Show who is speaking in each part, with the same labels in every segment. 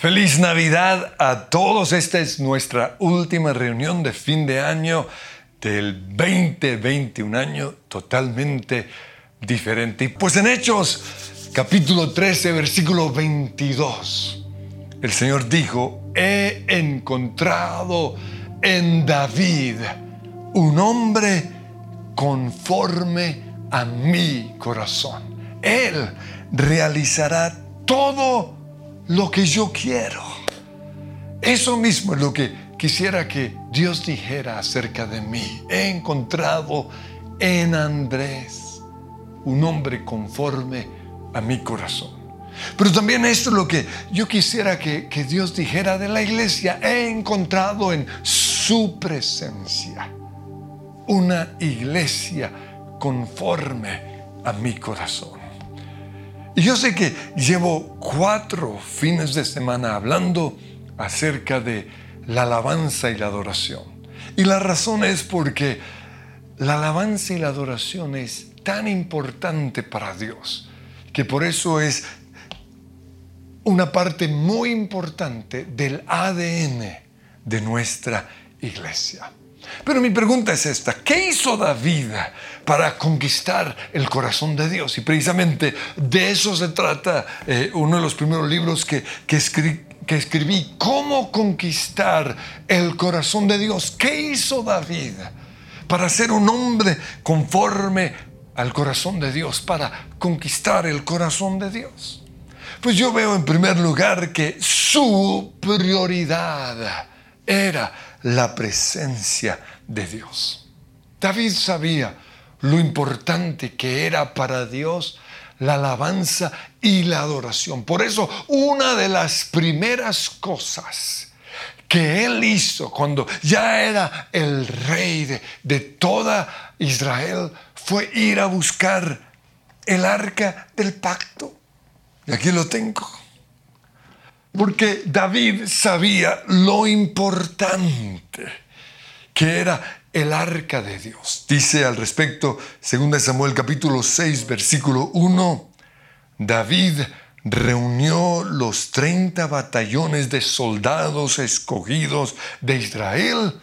Speaker 1: Feliz Navidad a todos. Esta es nuestra última reunión de fin de año del 2020, un año totalmente diferente. Y pues en Hechos, capítulo 13, versículo 22, el Señor dijo, he encontrado en David un hombre conforme a mi corazón. Él realizará todo lo que yo quiero. Eso mismo es lo que quisiera que Dios dijera acerca de mí. He encontrado en Andrés un hombre conforme a mi corazón. Pero también esto es lo que yo quisiera que, que Dios dijera de la iglesia. He encontrado en su presencia una iglesia conforme a mi corazón. Y yo sé que llevo cuatro fines de semana hablando acerca de la alabanza y la adoración. Y la razón es porque la alabanza y la adoración es tan importante para Dios, que por eso es una parte muy importante del ADN de nuestra iglesia. Pero mi pregunta es esta, ¿qué hizo David para conquistar el corazón de Dios? Y precisamente de eso se trata eh, uno de los primeros libros que, que, escribí, ¿cómo conquistar el corazón de Dios? ¿Qué hizo David para ser un hombre conforme al corazón de Dios, para conquistar el corazón de Dios? Pues yo veo en primer lugar que su prioridad era la presencia de Dios. David sabía lo importante que era para Dios la alabanza y la adoración. Por eso una de las primeras cosas que él hizo cuando ya era el rey de, de toda Israel fue ir a buscar el arca del pacto. Y aquí lo tengo. Porque David sabía lo importante que era el arca de Dios. Dice al respecto, 2 Samuel capítulo 6, versículo 1, David reunió los 30 batallones de soldados escogidos de Israel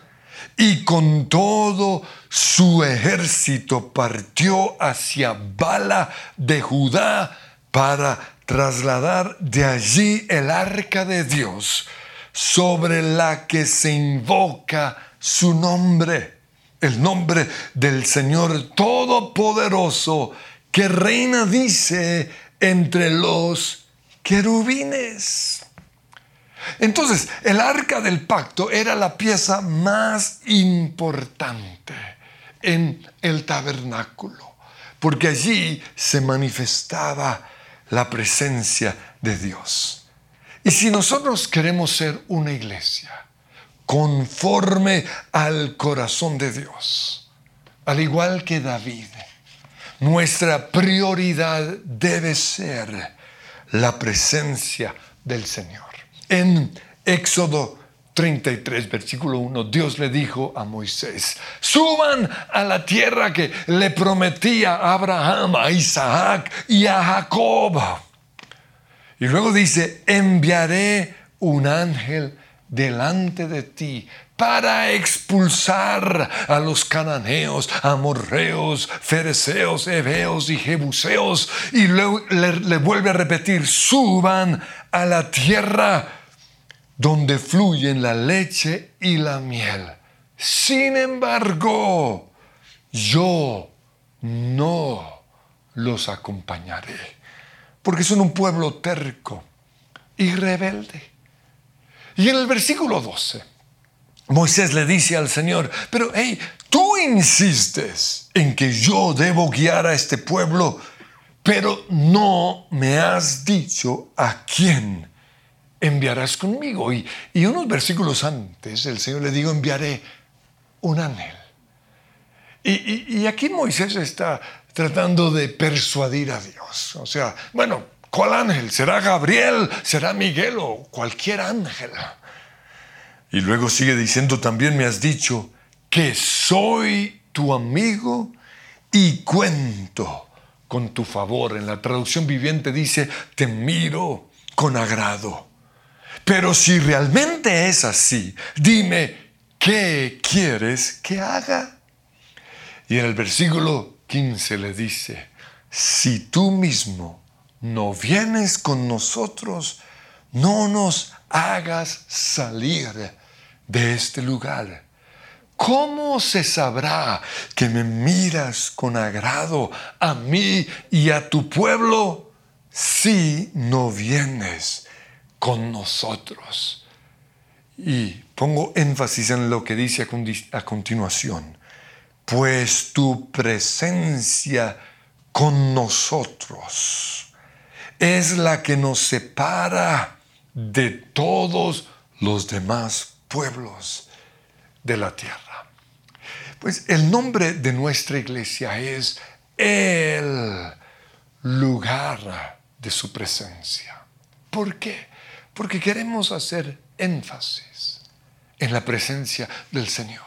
Speaker 1: y con todo su ejército partió hacia Bala de Judá para trasladar de allí el arca de Dios sobre la que se invoca su nombre, el nombre del Señor Todopoderoso, que reina, dice, entre los querubines. Entonces, el arca del pacto era la pieza más importante en el tabernáculo, porque allí se manifestaba la presencia de Dios. Y si nosotros queremos ser una iglesia conforme al corazón de Dios, al igual que David, nuestra prioridad debe ser la presencia del Señor. En Éxodo 33, versículo 1, Dios le dijo a Moisés, suban a la tierra que le prometía a Abraham, a Isaac y a Jacob. Y luego dice, enviaré un ángel delante de ti para expulsar a los cananeos, amorreos, fereceos, heveos y jebuseos. Y luego le, le vuelve a repetir, suban a la tierra donde fluyen la leche y la miel. Sin embargo, yo no los acompañaré, porque son un pueblo terco y rebelde. Y en el versículo 12, Moisés le dice al Señor, pero hey, tú insistes en que yo debo guiar a este pueblo, pero no me has dicho a quién enviarás conmigo. Y, unos versículos antes el Señor le dijo, enviaré un ángel. Y, y, aquí Moisés está tratando de persuadir a Dios. O sea, bueno, ¿cuál ángel? ¿Será Gabriel? ¿Será Miguel o cualquier ángel? Y luego sigue diciendo, también me has dicho que soy tu amigo y cuento con tu favor. En la traducción viviente dice, te miro con agrado. Pero si realmente es así, dime, ¿qué quieres que haga? Y en el versículo 15 le dice, si tú mismo no vienes con nosotros, no nos hagas salir de este lugar. ¿Cómo se sabrá que me miras con agrado a mí y a tu pueblo si no vienes con nosotros? Y pongo énfasis en lo que dice a continuación. Pues tu presencia con nosotros es la que nos separa de todos los demás pueblos de la tierra. Pues el nombre de nuestra iglesia es el lugar de su presencia. ¿Por qué? Porque queremos hacer énfasis en la presencia del Señor.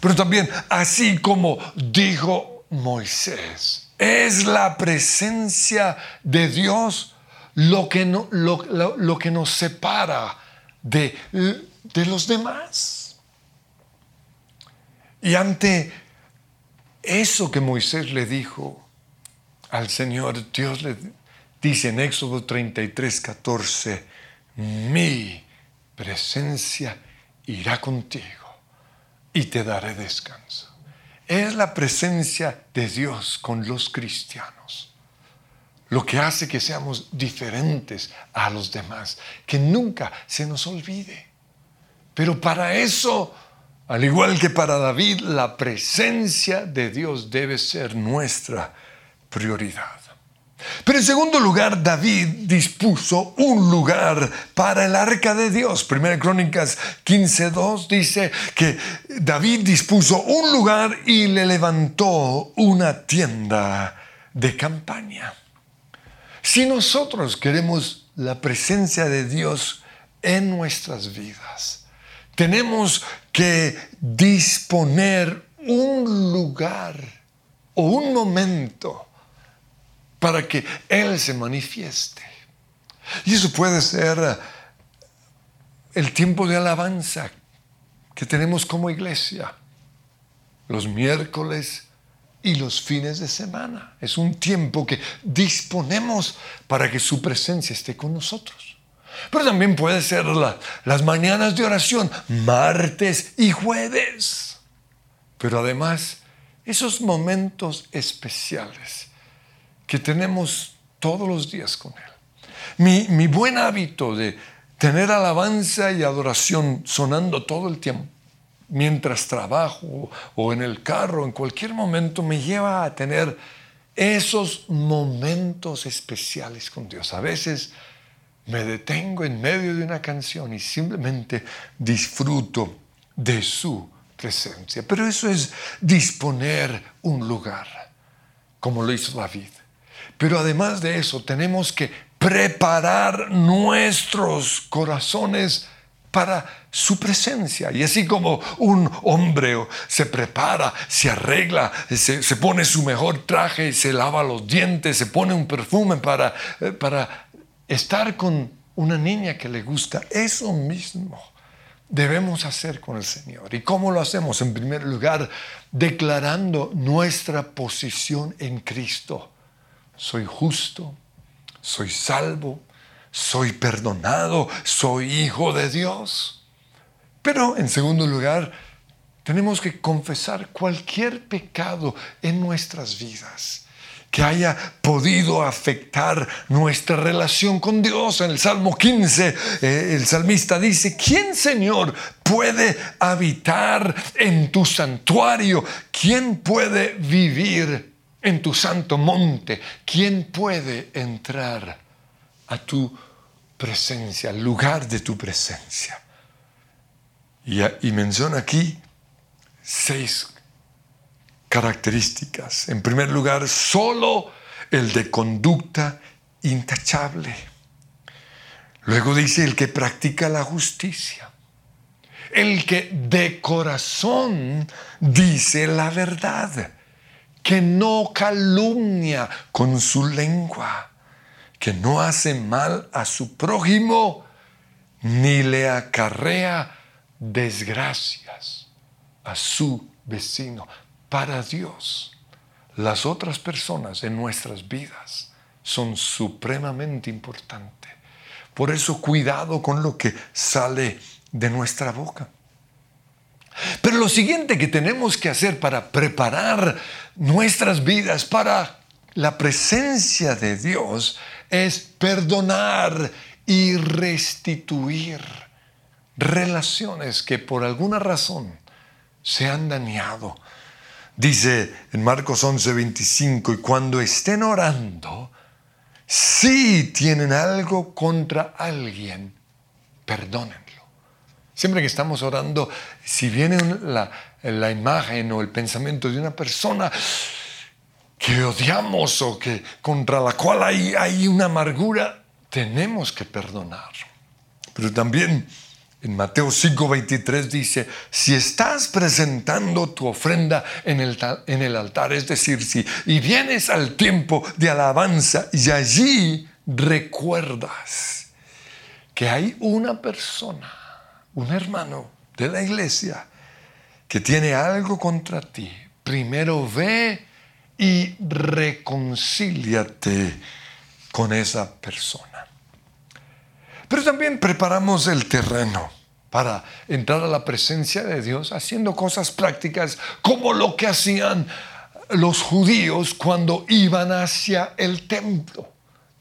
Speaker 1: Pero también, así como dijo Moisés, es la presencia de Dios lo que, lo, que nos separa de, de los demás. Y ante eso que Moisés le dijo al Señor, Dios le dice en Éxodo 33, 14, mi presencia irá contigo y te daré descanso es la presencia de Dios con los cristianos lo que hace que seamos diferentes a los demás, que nunca se nos olvide. Pero para eso, al igual que para David, la presencia de Dios debe ser nuestra prioridad. Pero en segundo lugar, David dispuso un lugar para el arca de Dios. Primera Crónicas 15.2 dice que David dispuso un lugar y le levantó una tienda de campaña. Si nosotros queremos la presencia de Dios en nuestras vidas, tenemos que disponer un lugar o un momento para que Él se manifieste. Y eso puede ser eh, el tiempo de alabanza que tenemos como iglesia, los miércoles y los fines de semana. Es un tiempo que disponemos para que su presencia esté con nosotros. Pero también puede ser las mañanas de oración, martes y jueves. Pero además, esos momentos especiales que tenemos todos los días con Él. Mi, buen hábito de tener alabanza y adoración sonando todo el tiempo, mientras trabajo o en el carro, en cualquier momento, me lleva a tener esos momentos especiales con Dios. A veces me detengo en medio de una canción y simplemente disfruto de su presencia. Pero eso es disponer un lugar, como lo hizo David. Pero además de eso, tenemos que preparar nuestros corazones para su presencia. Y así como un hombre se prepara, se arregla, se, pone su mejor traje, se lava los dientes, se pone un perfume para, eh, para estar con una niña que le gusta, eso mismo debemos hacer con el Señor. ¿Y cómo lo hacemos? En primer lugar, declarando nuestra posición en Cristo soy justo, soy salvo, soy perdonado, soy hijo de Dios. Pero en segundo lugar, tenemos que confesar cualquier pecado en nuestras vidas que haya podido afectar nuestra relación con Dios. En el Salmo 15, eh, el salmista dice, ¿quién Señor puede habitar en tu santuario? ¿Quién puede vivir en tu santo monte, ¿quién puede entrar a tu presencia, al lugar de tu presencia? Y, menciona aquí seis características. En primer lugar, solo el de conducta intachable. Luego dice el que practica la justicia. El que de corazón dice la verdad que no calumnia con su lengua, que no hace mal a su prójimo, ni le acarrea desgracias a su vecino. Para Dios, las otras personas en nuestras vidas son supremamente importantes. Por eso cuidado con lo que sale de nuestra boca. Pero lo siguiente que tenemos que hacer para preparar nuestras vidas para la presencia de Dios es perdonar y restituir relaciones que por alguna razón se han dañado. Dice en Marcos 11:25, y cuando estén orando, si tienen algo contra alguien, perdónenlo. Siempre que estamos orando, si viene la, imagen o el pensamiento de una persona, que odiamos o que contra la cual hay, hay una amargura, tenemos que perdonar. Pero también en Mateo 5:23 dice, si estás presentando tu ofrenda en el, en el altar, es decir, si y vienes al tiempo de alabanza y allí recuerdas que hay una persona, un hermano de la iglesia, que tiene algo contra ti, primero ve y reconcíliate con esa persona. Pero también preparamos el terreno para entrar a la presencia de Dios haciendo cosas prácticas como lo que hacían los judíos cuando iban hacia el templo.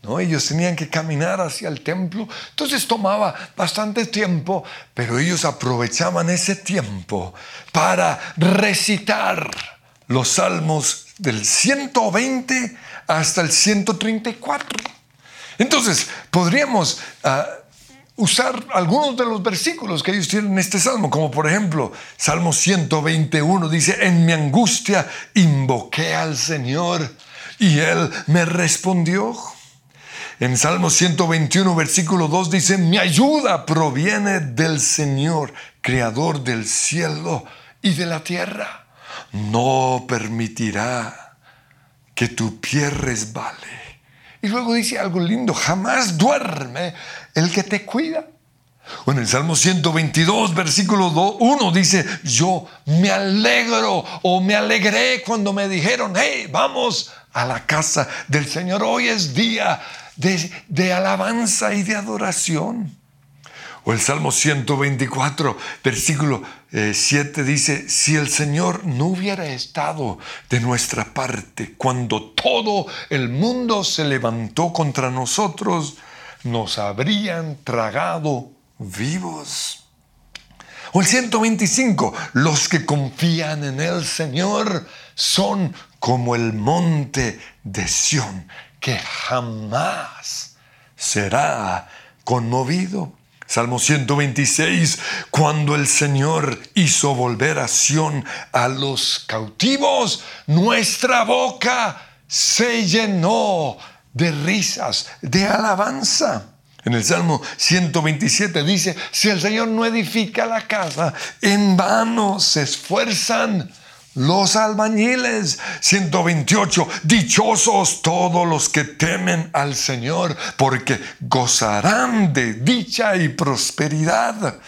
Speaker 1: ¿No? Ellos tenían que caminar hacia el templo, entonces tomaba bastante tiempo, pero ellos aprovechaban ese tiempo para recitar los salmos del 120 hasta el 134. Entonces, podríamos ah, usar algunos de los versículos que ellos tienen en este salmo, como por ejemplo, Salmo 121 dice, en mi angustia invoqué al Señor y Él me respondió. En Salmo 121, versículo 2 dice, mi ayuda proviene del Señor, creador del cielo y de la tierra no permitirá que tu pie resbale. Y luego dice algo lindo, jamás duerme el que te cuida. Bueno, en el Salmo 122, versículo 1 dice, yo me alegro o me alegré cuando me dijeron, hey, vamos a la casa del Señor. Hoy es día de, alabanza y de adoración. O el Salmo 124, versículo 7 eh, dice, si el Señor no hubiera estado de nuestra parte cuando todo el mundo se levantó contra nosotros, nos habrían tragado vivos. O el 125, los que confían en el Señor son como el monte de Sión, que jamás será conmovido. Salmo 126, cuando el Señor hizo volver a Sión a los cautivos, nuestra boca se llenó de risas, de alabanza. En el Salmo 127 dice, si el Señor no edifica la casa, en vano se esfuerzan los albañiles. 128. Dichosos todos los que temen al Señor, porque gozarán de dicha y prosperidad.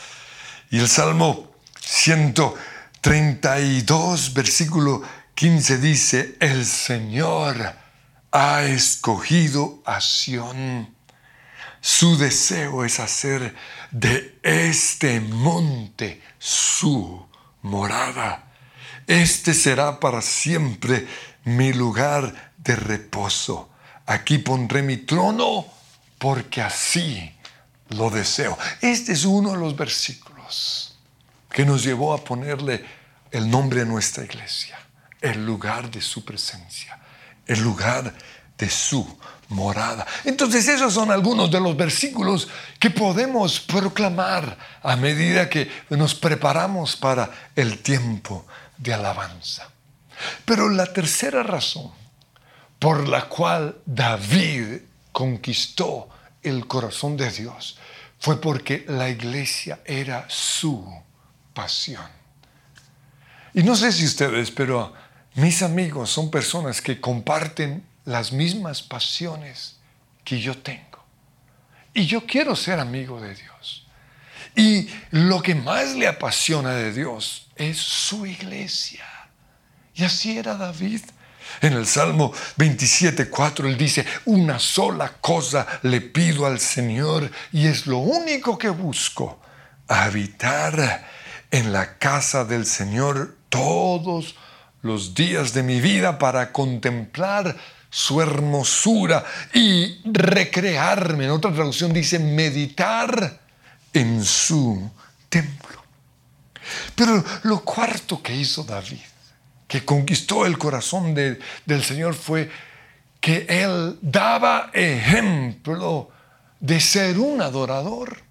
Speaker 1: Y el Salmo 132, versículo 15 dice, el Señor ha escogido a Sión. Su deseo es hacer de este monte su morada este será para siempre mi lugar de reposo. Aquí pondré mi trono porque así lo deseo. Este es uno de los versículos que nos llevó a ponerle el nombre a nuestra iglesia, el lugar de su presencia, el lugar de su morada. Entonces esos son algunos de los versículos que podemos proclamar a medida que nos preparamos para el tiempo de alabanza. Pero la tercera razón por la cual David conquistó el corazón de Dios fue porque la iglesia era su pasión. Y no sé si ustedes, pero mis amigos son personas que comparten las mismas pasiones que yo tengo. Y yo quiero ser amigo de Dios. Y lo que más le apasiona de Dios es su iglesia. Y así era David. En el Salmo 27.4 él dice, una sola cosa le pido al Señor y es lo único que busco, habitar en la casa del Señor todos los días de mi vida para contemplar su hermosura y recrearme. En otra traducción dice meditar en su templo. Pero lo cuarto que hizo David que conquistó el corazón del Señor fue que Él daba ejemplo de ser un adorador.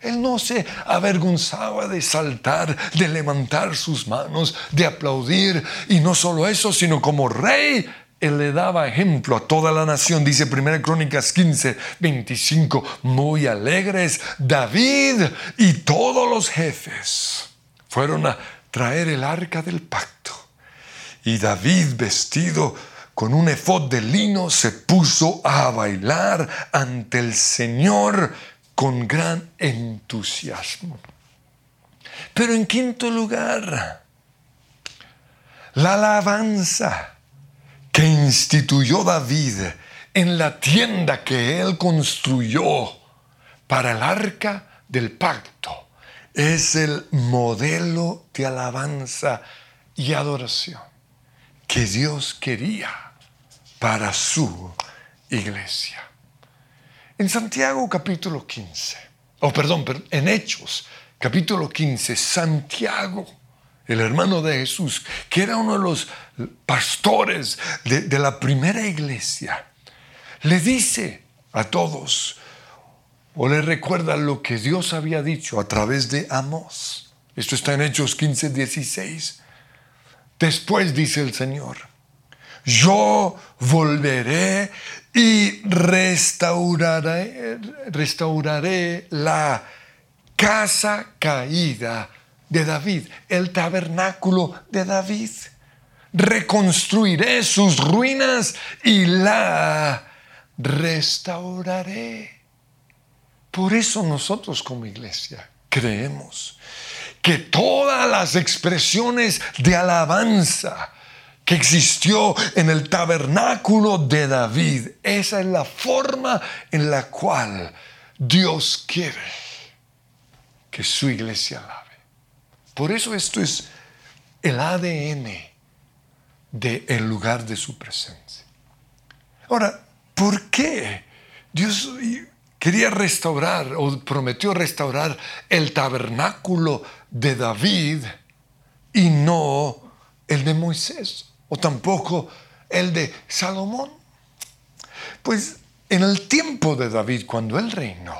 Speaker 1: Él no se avergonzaba de saltar, de levantar sus manos, de aplaudir. Y no solo eso, sino como rey, Él le daba ejemplo a toda la nación. Dice 1 Crónicas 15, 25, muy alegres, David y todos los jefes fueron a traer el arca del pacto y David, vestido con un efod de lino, se puso a bailar ante el Señor con gran entusiasmo. Pero en quinto lugar, la alabanza que instituyó David en la tienda que él construyó para el arca del pacto es el modelo de alabanza y adoración que Dios quería para su iglesia. En Santiago capítulo 15, o perdón, en Hechos capítulo 15, Santiago, el hermano de Jesús, que era uno de los pastores de, la primera iglesia, le dice a todos, o le recuerda lo que Dios había dicho a través de Amós. Esto está en Hechos 15, 16. Después dice el Señor, yo volveré y restauraré, restauraré la casa caída de David, el tabernáculo de David. Reconstruiré sus ruinas y la restauraré. Por eso nosotros como iglesia creemos que todas las expresiones de alabanza que existió en el tabernáculo de David, esa es la forma en la cual Dios quiere que su iglesia alabe. Por eso esto es el ADN del lugar de su presencia. Ahora, ¿por qué Dios quería restaurar o prometió restaurar el tabernáculo de David y no el de Moisés o tampoco el de Salomón. Pues en el tiempo de David, cuando él reinó,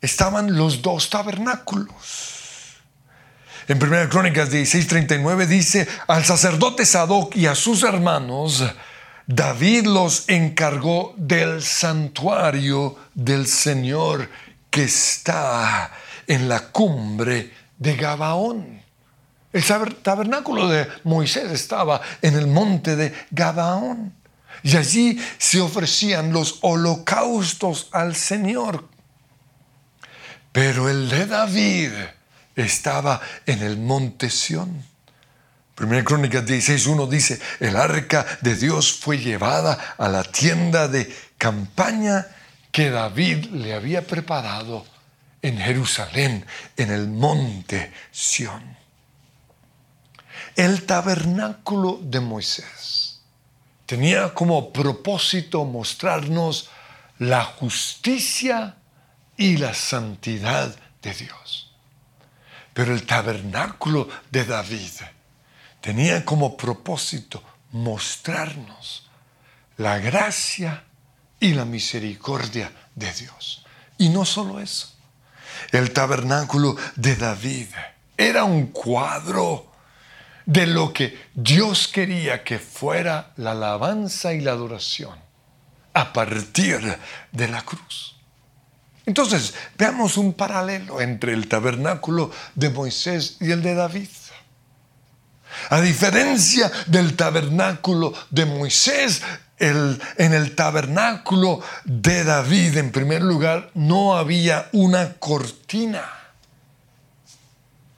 Speaker 1: estaban los dos tabernáculos. En 1 Crónicas 16:39 dice, al sacerdote Sadoc y a sus hermanos, David los encargó del santuario del Señor que está en la cumbre de Gabaón. El tabernáculo de Moisés estaba en el monte de Gabaón. Y allí se ofrecían los holocaustos al Señor. Pero el de David estaba en el monte Sión. Primera Crónica 16.1 dice, el arca de Dios fue llevada a la tienda de campaña que David le había preparado en Jerusalén, en el monte Sión. El tabernáculo de Moisés tenía como propósito mostrarnos la justicia y la santidad de Dios. Pero el tabernáculo de David tenía como propósito mostrarnos la gracia y la misericordia de Dios. Y no solo eso, el tabernáculo de David. Era un cuadro de lo que Dios quería que fuera la alabanza y la adoración a partir de la cruz. Entonces, veamos un paralelo entre el tabernáculo de Moisés y el de David. A diferencia del tabernáculo de Moisés, en el tabernáculo de David, en primer lugar, no había una cortina.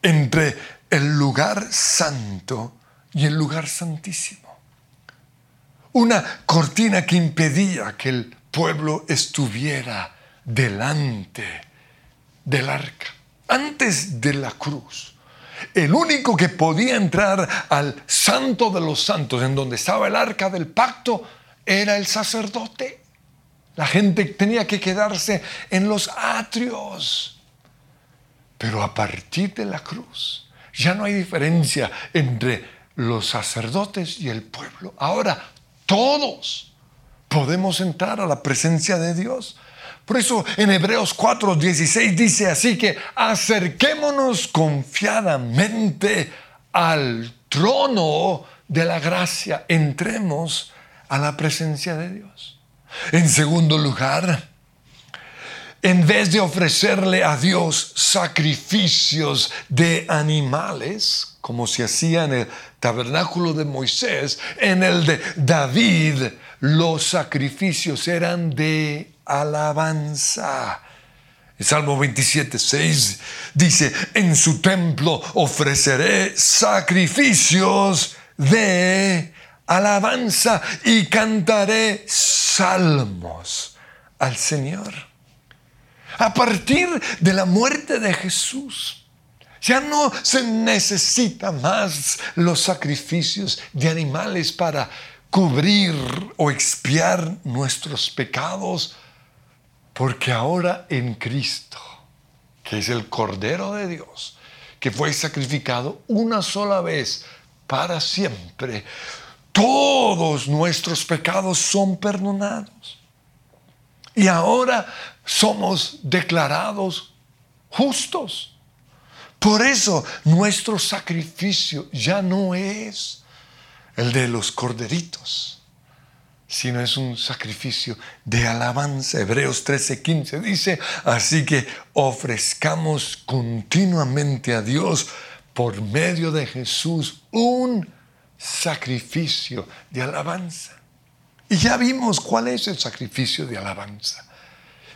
Speaker 1: entre el lugar santo y el lugar santísimo. Una cortina que impedía que el pueblo estuviera delante del arca, antes de la cruz. El único que podía entrar al santo de los santos, en donde estaba el arca del pacto, era el sacerdote. La gente tenía que quedarse en los atrios. Pero a partir de la cruz, ya no hay diferencia entre los sacerdotes y el pueblo. Ahora todos podemos entrar a la presencia de Dios. Por eso en Hebreos 4, 16 dice así que acerquémonos confiadamente al trono de la gracia, entremos a la presencia de Dios. En segundo lugar, en vez de ofrecerle a Dios sacrificios de animales, como se hacía en el tabernáculo de Moisés, en el de David, los sacrificios eran de alabanza. El Salmo 27, 6 dice, en su templo ofreceré sacrificios de alabanza y cantaré salmos al Señor a partir de la muerte de Jesús. Ya no se necesita más los sacrificios de animales para cubrir o expiar nuestros pecados, porque ahora en Cristo, que es el Cordero de Dios, que fue sacrificado una sola vez para siempre, todos nuestros pecados son perdonados. Y ahora somos declarados justos. Por eso nuestro sacrificio ya no es el de los corderitos, sino es un sacrificio de alabanza. Hebreos 13:15 dice, así que ofrezcamos continuamente a Dios por medio de Jesús un sacrificio de alabanza. Y ya vimos cuál es el sacrificio de alabanza.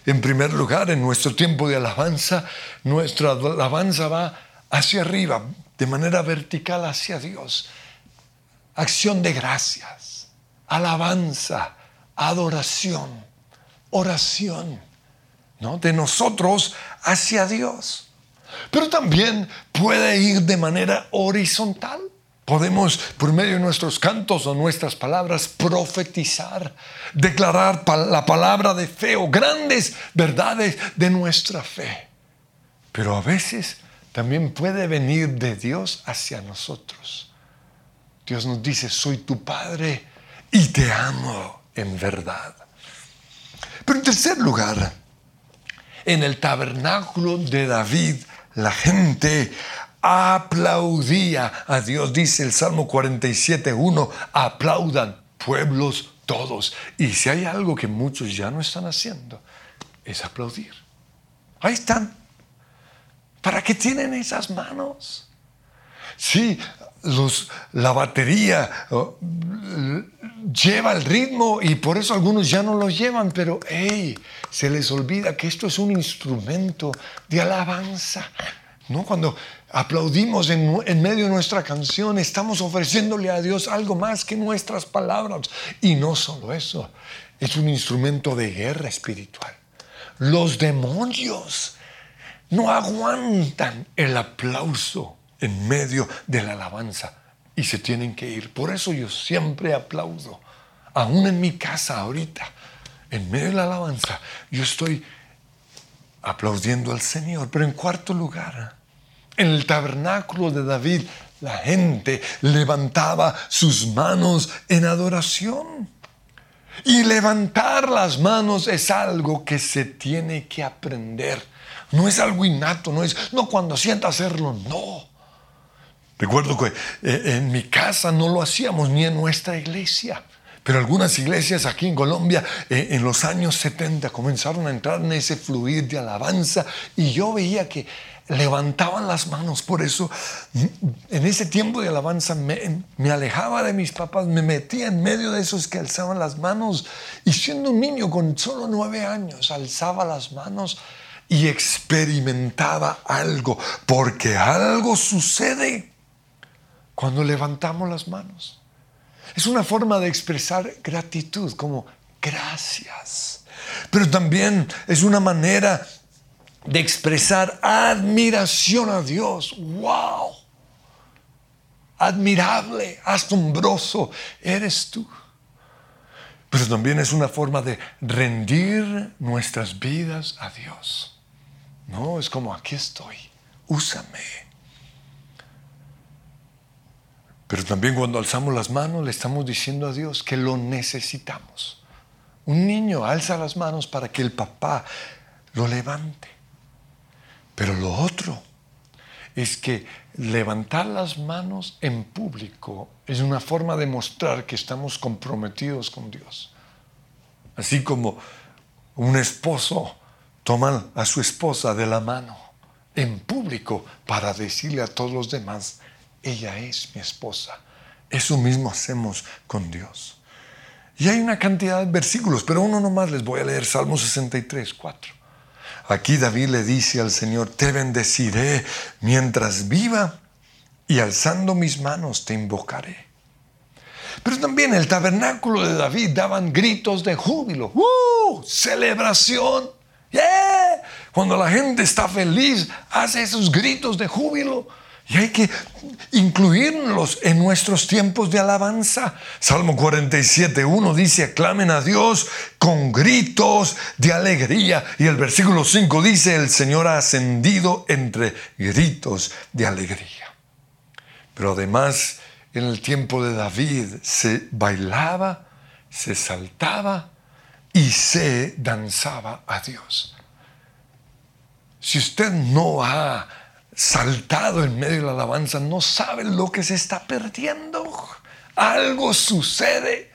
Speaker 1: En primer lugar, en nuestro tiempo de alabanza, nuestra alabanza va hacia arriba, de manera vertical hacia Dios. Acción de gracias, alabanza, adoración, oración, ¿no? De nosotros hacia Dios. Pero también puede ir de manera horizontal. Podemos, por medio de nuestros cantos o nuestras palabras, profetizar, declarar la palabra de fe o grandes verdades de nuestra fe. Pero a veces también puede venir de Dios hacia nosotros. Dios nos dice, soy tu Padre y te amo en verdad. Pero en tercer lugar, en el tabernáculo de David, la gente aplaudía a Dios. Dice el Salmo 47.1, aplaudan pueblos todos. Y si hay algo que muchos ya no están haciendo, es aplaudir. Ahí están. ¿Para qué tienen esas manos? Sí, los, la batería lleva el ritmo y por eso algunos ya no lo llevan, pero hey, se les olvida que esto es un instrumento de alabanza. ¿No? Cuando aplaudimos en, medio de nuestra canción, estamos ofreciéndole a Dios algo más que nuestras palabras. Y no solo eso, es un instrumento de guerra espiritual. Los demonios no aguantan el aplauso en medio de la alabanza y se tienen que ir. Por eso yo siempre aplaudo, aún en mi casa ahorita, en medio de la alabanza, yo estoy aplaudiendo al Señor. Pero en cuarto lugar, en el tabernáculo de David, la gente levantaba sus manos en adoración. Y levantar las manos es algo que se tiene que aprender. No es algo innato, no es, no cuando sienta hacerlo, no. Recuerdo que eh, en mi casa no lo hacíamos ni en nuestra iglesia. Pero algunas iglesias aquí en Colombia eh, en los años 70 comenzaron a entrar en ese fluir de alabanza y yo veía que levantaban las manos. Por eso, en ese tiempo de alabanza, me, alejaba de mis papás, me metía en medio de esos que alzaban las manos. Y siendo un niño con solo nueve años, alzaba las manos y experimentaba algo, porque algo sucede cuando levantamos las manos. Es una forma de expresar gratitud, como gracias. Pero también es una manera de expresar admiración a Dios. ¡Wow! Admirable, asombroso eres tú. Pero también es una forma de rendir nuestras vidas a Dios. No, es como aquí estoy, úsame. Pero también cuando alzamos las manos le estamos diciendo a Dios que lo necesitamos. Un niño alza las manos para que el papá lo levante. Pero lo otro es que levantar las manos en público es una forma de mostrar que estamos comprometidos con Dios. Así como un esposo toma a su esposa de la mano en público para decirle a todos los demás, ella es mi esposa. Eso mismo hacemos con Dios. Y hay una cantidad de versículos, pero uno nomás les voy a leer, Salmo 63, 4. Aquí David le dice al Señor, te bendeciré mientras viva y alzando mis manos te invocaré. Pero también el tabernáculo de David daban gritos de júbilo, ¡Uh! celebración. Cuando la gente está feliz, hace esos gritos de júbilo. Y hay que incluirlos en nuestros tiempos de alabanza. Salmo 47, 1 dice, aclamen a Dios con gritos de alegría. Y el versículo 5 dice, el Señor ha ascendido entre gritos de alegría. Pero además, en el tiempo de David se bailaba, se saltaba y se danzaba a Dios. Si usted no ha saltado en medio de la alabanza, no sabe lo que se está perdiendo. Algo sucede,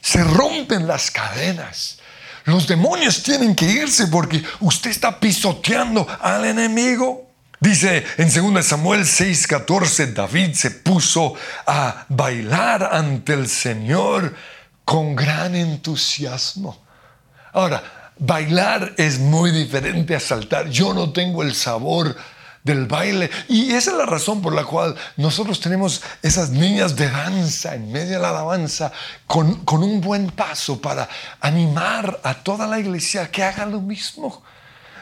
Speaker 1: se rompen las cadenas. Los demonios tienen que irse porque usted está pisoteando al enemigo. Dice en 2 Samuel 6:14, David se puso a bailar ante el Señor con gran entusiasmo. Ahora, bailar es muy diferente a saltar. Yo no tengo el sabor del baile. Y esa es la razón por la cual nosotros tenemos esas niñas de danza en medio de la alabanza con, con un buen paso para animar a toda la iglesia que haga lo mismo.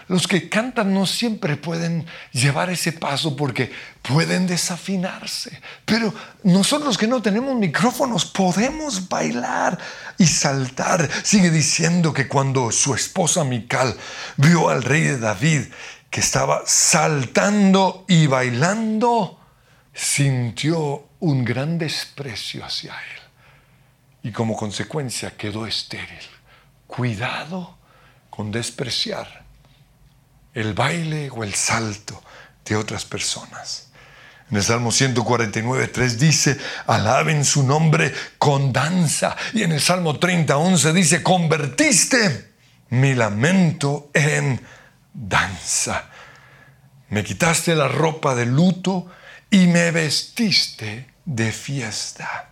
Speaker 1: Los que cantan no siempre pueden llevar ese paso porque pueden desafinarse. Pero nosotros que no tenemos micrófonos podemos bailar y saltar. Sigue diciendo que cuando su esposa Mical vio al rey de David que estaba saltando y bailando, sintió un gran desprecio hacia él y como consecuencia quedó estéril. Cuidado con despreciar el baile o el salto de otras personas. En el Salmo 149, 3 dice, alaben su nombre con danza. Y en el Salmo 30, 11 dice, convertiste mi lamento en danza. Me quitaste la ropa de luto y me vestiste de fiesta.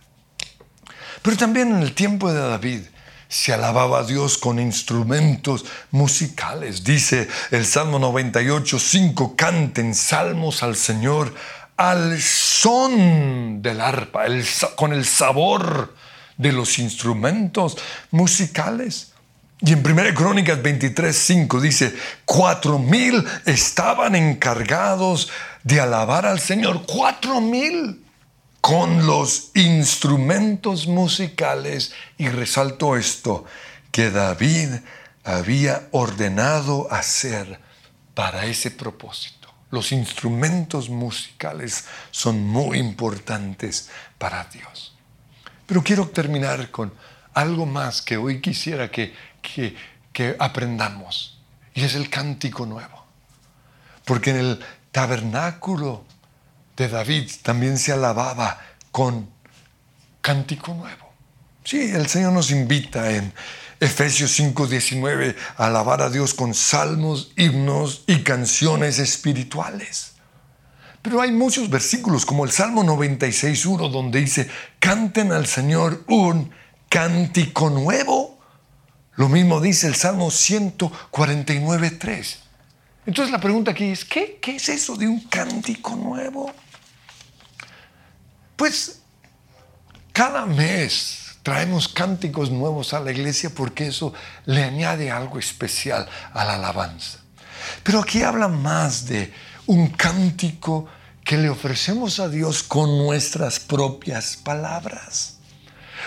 Speaker 1: Pero también en el tiempo de David se alababa a Dios con instrumentos musicales. Dice el Salmo 98, 5, canten salmos al Señor al son del arpa, con el sabor de los instrumentos musicales. Y en 1 Crónicas 23, 5 dice, cuatro mil estaban encargados de alabar al Señor, cuatro mil con los instrumentos musicales. Y resalto esto, que David había ordenado hacer para ese propósito. Los instrumentos musicales son muy importantes para Dios. Pero quiero terminar con algo más que hoy quisiera que que, aprendamos. Y es el cántico nuevo. Porque en el tabernáculo de David también se alababa con cántico nuevo. Sí, el Señor nos invita en Efesios 5:19 a alabar a Dios con salmos, himnos y canciones espirituales. Pero hay muchos versículos como el Salmo 96:1 donde dice, canten al Señor un cántico nuevo. Lo mismo dice el Salmo 149.3. Entonces la pregunta aquí es, ¿qué, qué es eso de un cántico nuevo? Pues cada mes traemos cánticos nuevos a la iglesia porque eso le añade algo especial a la alabanza. Pero aquí habla más de un cántico que le ofrecemos a Dios con nuestras propias palabras.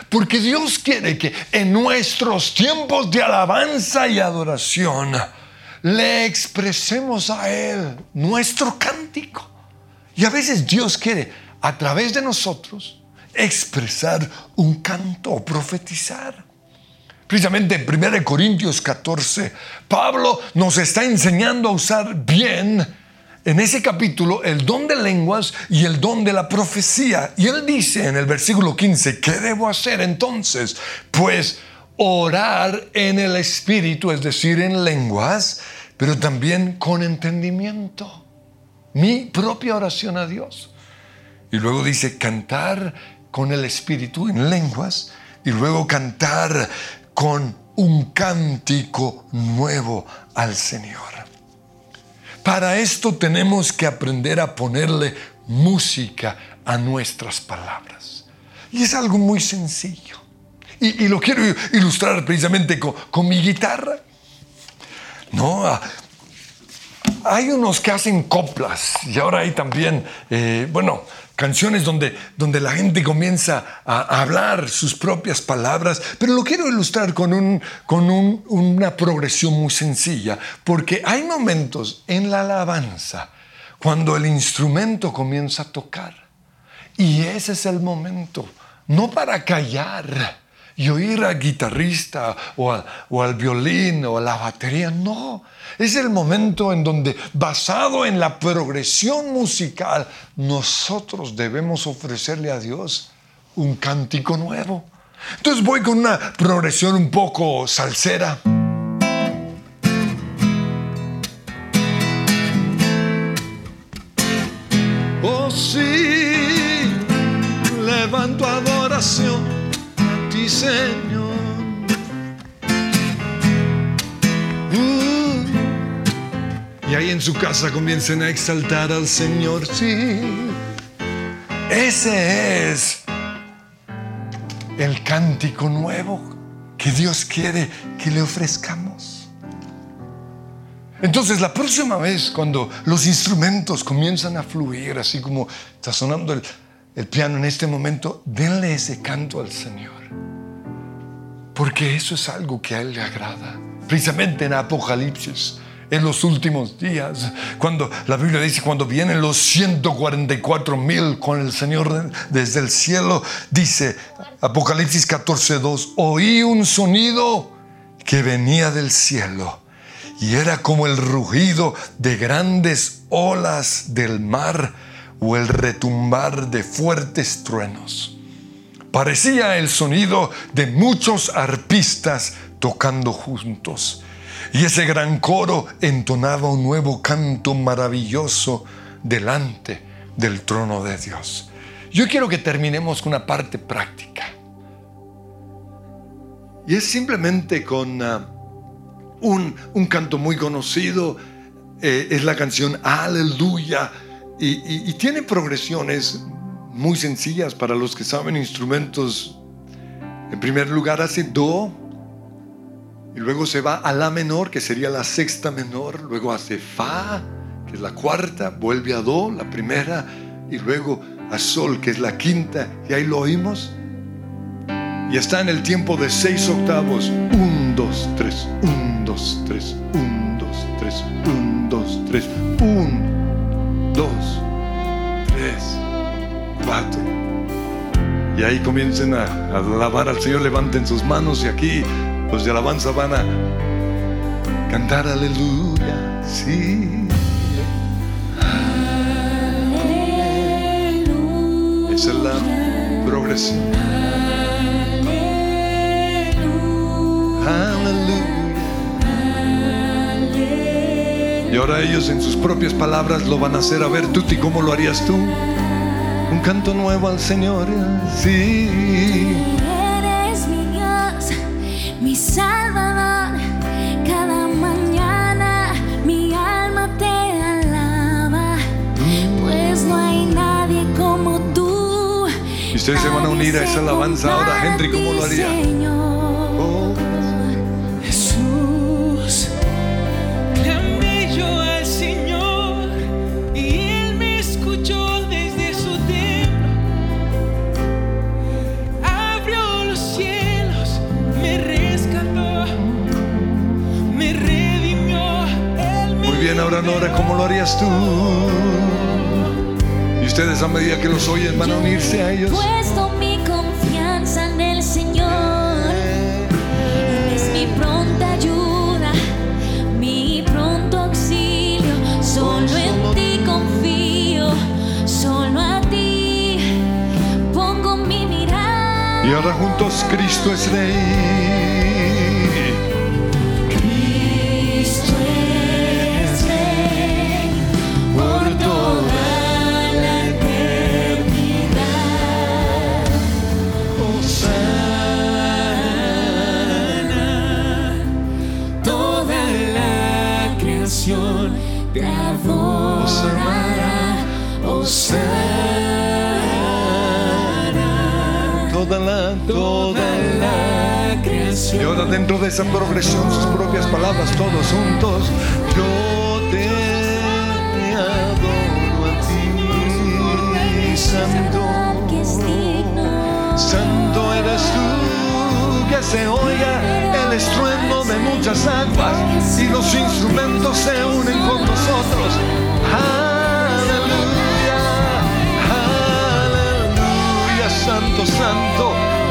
Speaker 1: Porque Dios quiere que en nuestros tiempos de alabanza y adoración le expresemos a Él nuestro cántico. Y a veces Dios quiere, a través de nosotros, expresar un canto o profetizar. Precisamente en 1 Corintios 14, Pablo nos está enseñando a usar bien en ese capítulo el don de lenguas y el don de la profecía. Y él dice en el versículo 15, ¿qué debo hacer entonces? Pues orar en el Espíritu, es decir, en lenguas, pero también con entendimiento. Mi propia oración a Dios. Y luego dice, cantar con el Espíritu en lenguas y luego cantar con un cántico nuevo al Señor. Para esto tenemos que aprender a ponerle música a nuestras palabras. Y es algo muy sencillo. Y, lo quiero ilustrar precisamente con, mi guitarra. No, ah, hay unos que hacen coplas y ahora hay también, eh, bueno, canciones donde, donde la gente comienza a, hablar sus propias palabras, pero lo quiero ilustrar con, un, con una progresión muy sencilla, porque hay momentos en la alabanza cuando el instrumento comienza a tocar, y ese es el momento, no para callar, y oír al guitarrista o, al violín o a la batería. No, es el momento en donde, basado en la progresión musical, nosotros debemos ofrecerle a Dios un cántico nuevo. Entonces voy con una progresión un poco salsera. Oh sí, levanto adoración Señor. Uh. y ahí en su casa comiencen a exaltar al Señor, sí. Ese es el cántico nuevo que Dios quiere que le ofrezcamos. Entonces la próxima vez cuando los instrumentos comienzan a fluir, así como está sonando el piano en este momento, denle ese canto al Señor. Porque eso es algo que a Él le agrada. Precisamente en Apocalipsis, en los últimos días, cuando la Biblia dice, cuando vienen los 144 mil con el Señor desde el cielo, dice Apocalipsis 14, 2, oí un sonido que venía del cielo y era como el rugido de grandes olas del mar o el retumbar de fuertes truenos. Parecía el sonido de muchos arpistas tocando juntos. Y ese gran coro entonaba un nuevo canto maravilloso delante del trono de Dios. Yo quiero que terminemos con una parte práctica. Y es simplemente con ah, un, canto muy conocido, eh, es la canción Aleluya, y tiene progresiones muy sencillas para los que saben instrumentos. En primer lugar hace Do, y luego se va a La menor, que sería la sexta menor, luego hace Fa, que es la cuarta, vuelve a Do, la primera, y luego a Sol, que es la quinta, y ahí lo oímos. Y está en el tiempo de seis octavos. Un, dos, tres, un, dos, tres, un, dos, tres, un, dos, tres, un, dos, tres. Y ahí comiencen a, alabar al Señor, levanten sus manos y aquí los de alabanza van a cantar aleluya, sí. Esa es la progresión. Aleluya. Y ahora ellos en sus propias palabras lo van a hacer. A ver, Tuti, ¿cómo lo harías tú? un canto nuevo al Señor, sí.
Speaker 2: Tú eres mi Dios, mi Salvador, cada mañana mi alma te alaba, pues no hay nadie como tú.
Speaker 1: Y ustedes se van a unir a esa alabanza ahora, Henry, ¿cómo lo haría? Nora, ¿cómo lo harías tú? Y ustedes a medida que los oyen van a unirse a ellos.
Speaker 2: Puesto mi confianza en el Señor. Él es mi pronta ayuda, mi pronto auxilio. Solo en ti confío, solo a ti pongo mi mirada.
Speaker 1: Y ahora juntos Cristo es Rey.
Speaker 3: Osana,
Speaker 1: Toda la,
Speaker 3: toda la
Speaker 1: Y
Speaker 3: creación.
Speaker 1: ahora dentro de esa progresión, sus propias palabras, todos juntos. Yo te adoro a ti, Santo. Santo eres tú, que se oiga el estruendo de muchas aguas y los instrumentos se unen con nosotros. Aleluya, aleluya, santo, santo,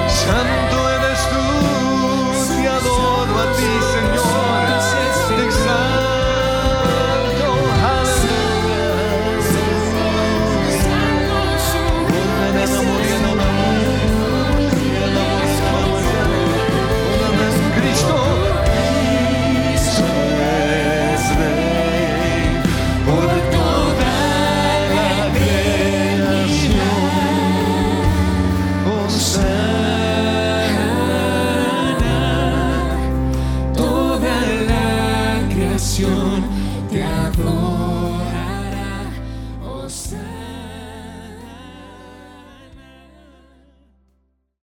Speaker 1: santo eres tú, te adoro a ti, Señor,